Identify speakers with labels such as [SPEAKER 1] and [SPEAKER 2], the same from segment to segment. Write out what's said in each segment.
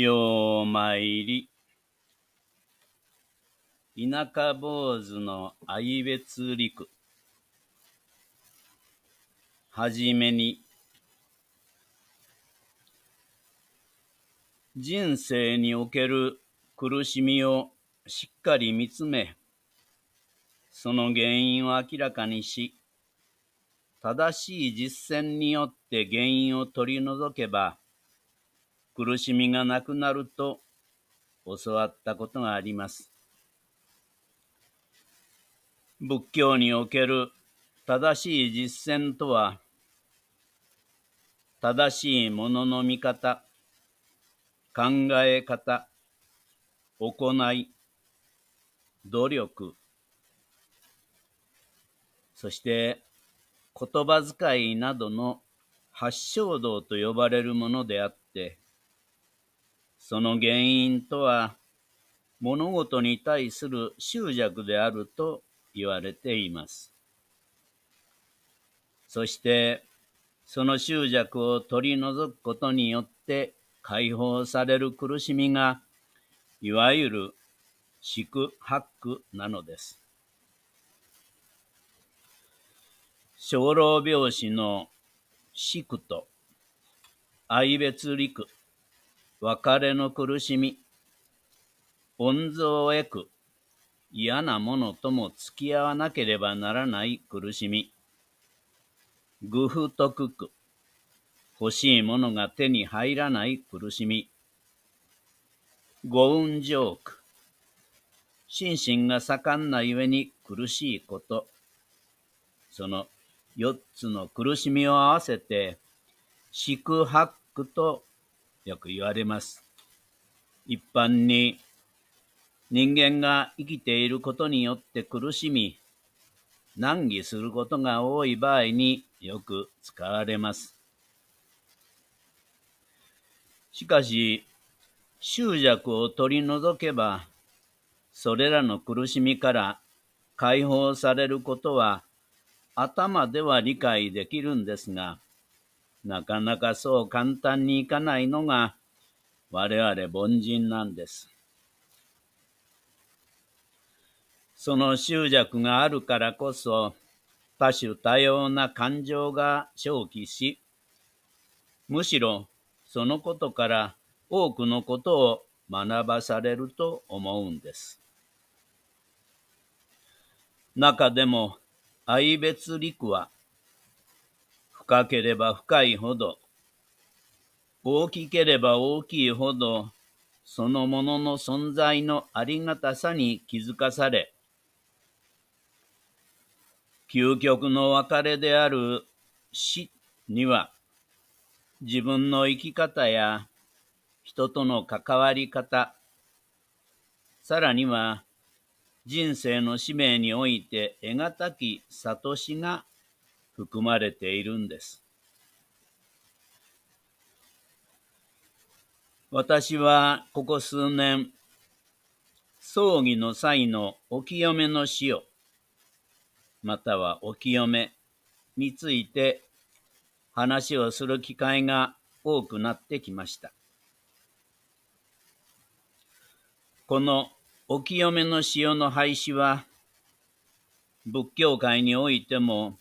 [SPEAKER 1] ようまいり。田舎坊主の愛別陸。はじめに。人生における苦しみをしっかり見つめ、その原因を明らかにし、正しい実践によって原因を取り除けば、苦しみがなくなると教わったことがあります。仏教における正しい実践とは、正しいものの見方、考え方、行い、努力、そして言葉遣いなどの発祥道と呼ばれるものであって、その原因とは物事に対する執着であると言われています。そして、その執着を取り除くことによって解放される苦しみが、いわゆる宿泊なのです。小老病死の宿と愛別陸、別れの苦しみ、恩蔵を得く嫌なものとも付き合わなければならない苦しみ、愚不徳苦、欲しいものが手に入らない苦しみ。五運上苦。心身が盛んなゆえに苦しいこと。その四つの苦しみを合わせて、四苦八苦とよく言われます。一般に人間が生きていることによって苦しみ、難儀することが多い場合によく使われます。しかし、執着を取り除けば、それらの苦しみから解放されることは頭では理解できるんですが、なかなかそう簡単にいかないのが我々凡人なんです。その執着があるからこそ、多種多様な感情が生起し、むしろそのことから多くのことを学ばされると思うんです。中でも愛別陸は深ければ深いほど大きければ大きいほどそのものの存在のありがたさに気づかされ究極の別れである死には自分の生き方や人との関わり方、さらには人生の使命において得難き悟しが含まれているんです。私はここ数年、葬儀の際のお清めの死を、またはお清めについて話をする機会が多くなってきました。このお清めの塩の廃止は、仏教界においても、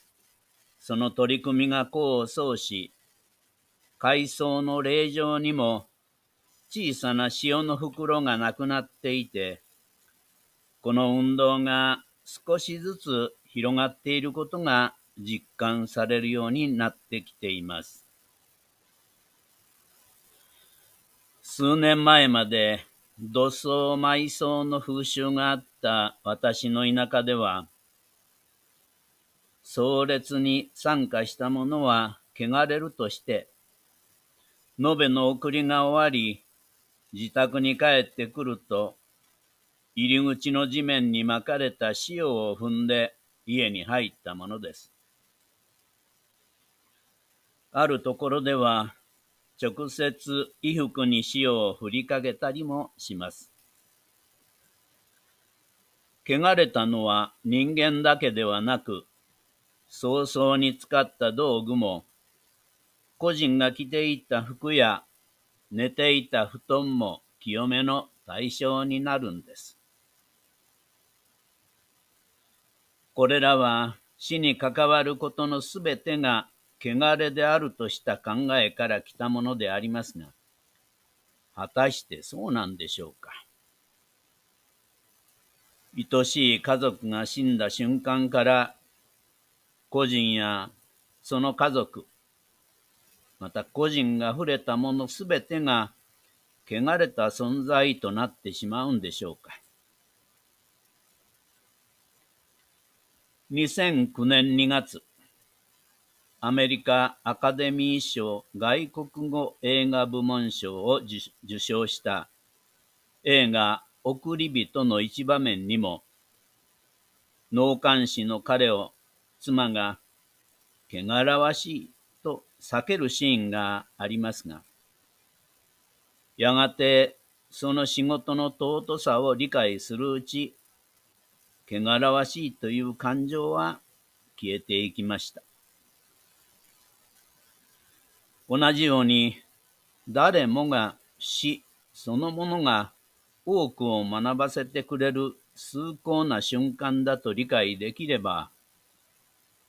[SPEAKER 1] その取り組みが功を奏し、海藻の霊場にも小さな塩の袋がなくなっていて、この運動が少しずつ広がっていることが実感されるようになってきています。数年前まで土葬埋葬の風習があった私の田舎では、葬列に参加した者は汚れるとして、延べの送りが終わり、自宅に帰ってくると、入り口の地面に巻かれた塩を踏んで家に入ったものです。あるところでは、直接衣服に塩を振りかけたりもします。汚れたのは人間だけではなく、早々に使った道具も、個人が着ていた服や寝ていた布団も清めの対象になるんです。これらは死に関わることのすべてが汚れであるとした考えから来たものでありますが、果たしてそうなんでしょうか。愛しい家族が死んだ瞬間から個人やその家族、また個人が触れたものすべてが汚れた存在となってしまうんでしょうか。2009年2月、アメリカアカデミー賞外国語映画部門賞を受賞した映画送り人の一場面にも、納棺師の彼を妻が汚らわしいと避けるシーンがありますが、やがてその仕事の尊さを理解するうち、汚らわしいという感情は消えていきました。同じように、誰もが死そのものが多くを学ばせてくれる崇高な瞬間だと理解できれば、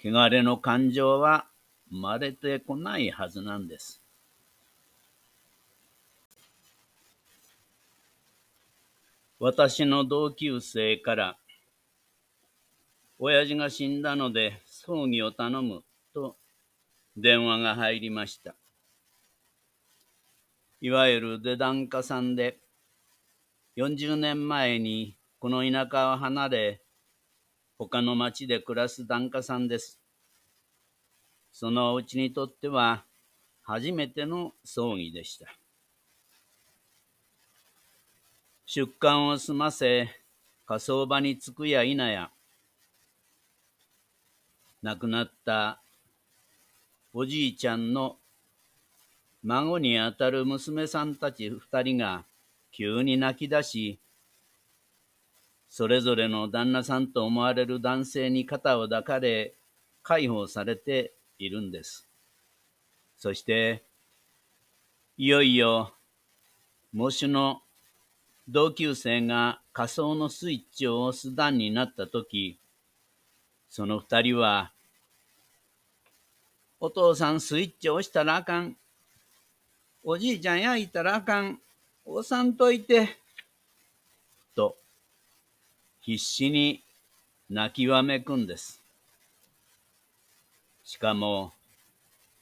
[SPEAKER 1] 汚れの感情は生まれてこないはずなんです。私の同級生から、親父が死んだので葬儀を頼むと電話が入りました。いわゆる出檀家さんで、40年前にこの田舎を離れ、他の町で暮らす檀家さんです。そのうちにとっては初めての葬儀でした。出棺を済ませ、火葬場に着くや否や、亡くなったおじいちゃんの孫にあたる娘さんたち二人が急に泣き出し、それぞれの旦那さんと思われる男性に肩を抱かれ、解放されているんです。そして、いよいよ、喪主の同級生が仮想のスイッチを押す段になったとき、その二人は、お父さんスイッチ押したらあかん。おじいちゃん焼いたらあかん。押さんといて。と、必死に泣きわめくんです。しかも、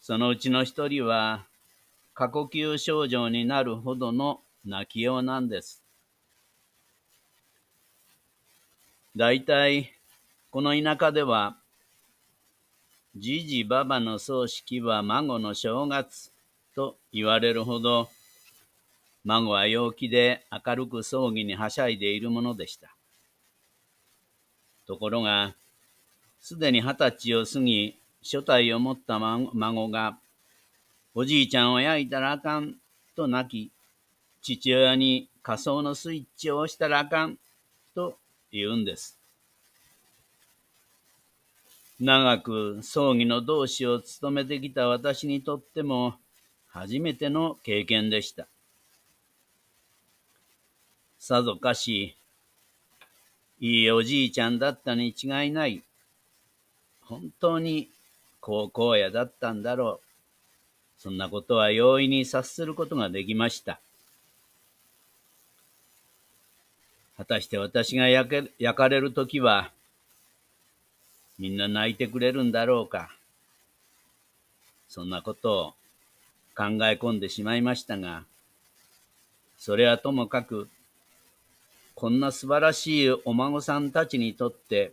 [SPEAKER 1] そのうちの一人は、過呼吸症状になるほどの泣きようなんです。だいたい、この田舎では、じじばばの葬式は孫の正月と言われるほど、孫は陽気で明るく葬儀にはしゃいでいるものでした。ところが、すでに二十歳を過ぎ、初体を持った孫が、おじいちゃんを焼いたらあかんと泣き、父親に仮想のスイッチを押したらあかんと言うんです。長く葬儀の同志を務めてきた私にとっても初めての経験でした。さぞかし、いいおじいちゃんだったに違いない。本当に高校野だったんだろう。そんなことは容易に察することができました。果たして私が焼け焼かれるときは、みんな泣いてくれるんだろうか。そんなことを考え込んでしまいましたが、それはともかく、こんな素晴らしいお孫さんたちにとって、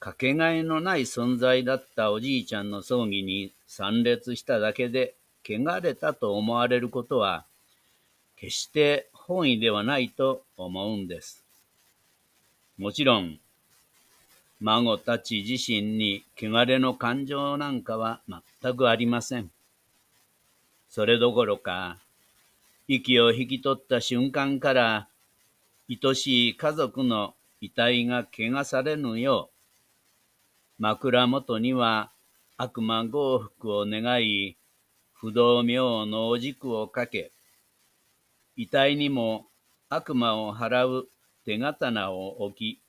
[SPEAKER 1] かけがえのない存在だったおじいちゃんの葬儀に参列しただけで、汚れたと思われることは、決して本意ではないと思うんです。もちろん、孫たち自身に汚れの感情なんかは全くありません。それどころか、息を引き取った瞬間から愛しい家族の遺体が汚されぬよう、枕元には悪魔幸福を願い、不動明のお軸をかけ、遺体にも悪魔を払う手刀を置き、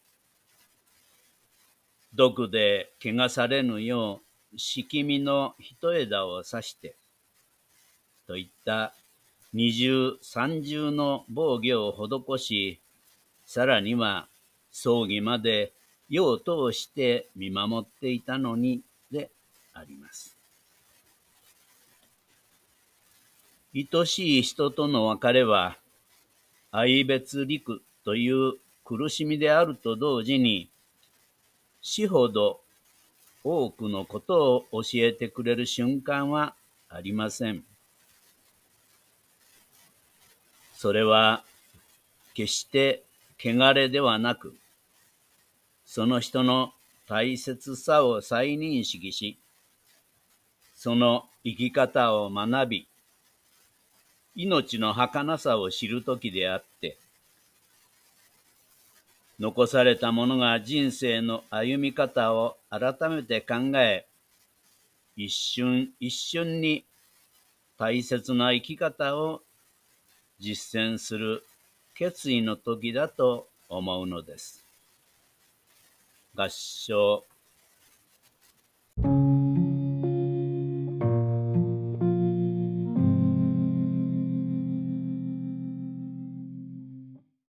[SPEAKER 1] 毒で汚されぬよう、敷みの一枝を刺して、といった二重三重の防御を施し、さらには葬儀まで世を通して見守っていたのにであります。愛しい人との別れは、愛別陸という苦しみであると同時に、死ほど多くのことを教えてくれる瞬間はありません。それは決して汚れではなく、その人の大切さを再認識し、その生き方を学び、命の儚さを知るときであって、残された者が人生の歩み方を改めて考え、一瞬一瞬に大切な生き方を実践する決意の時だと思うのです。合唱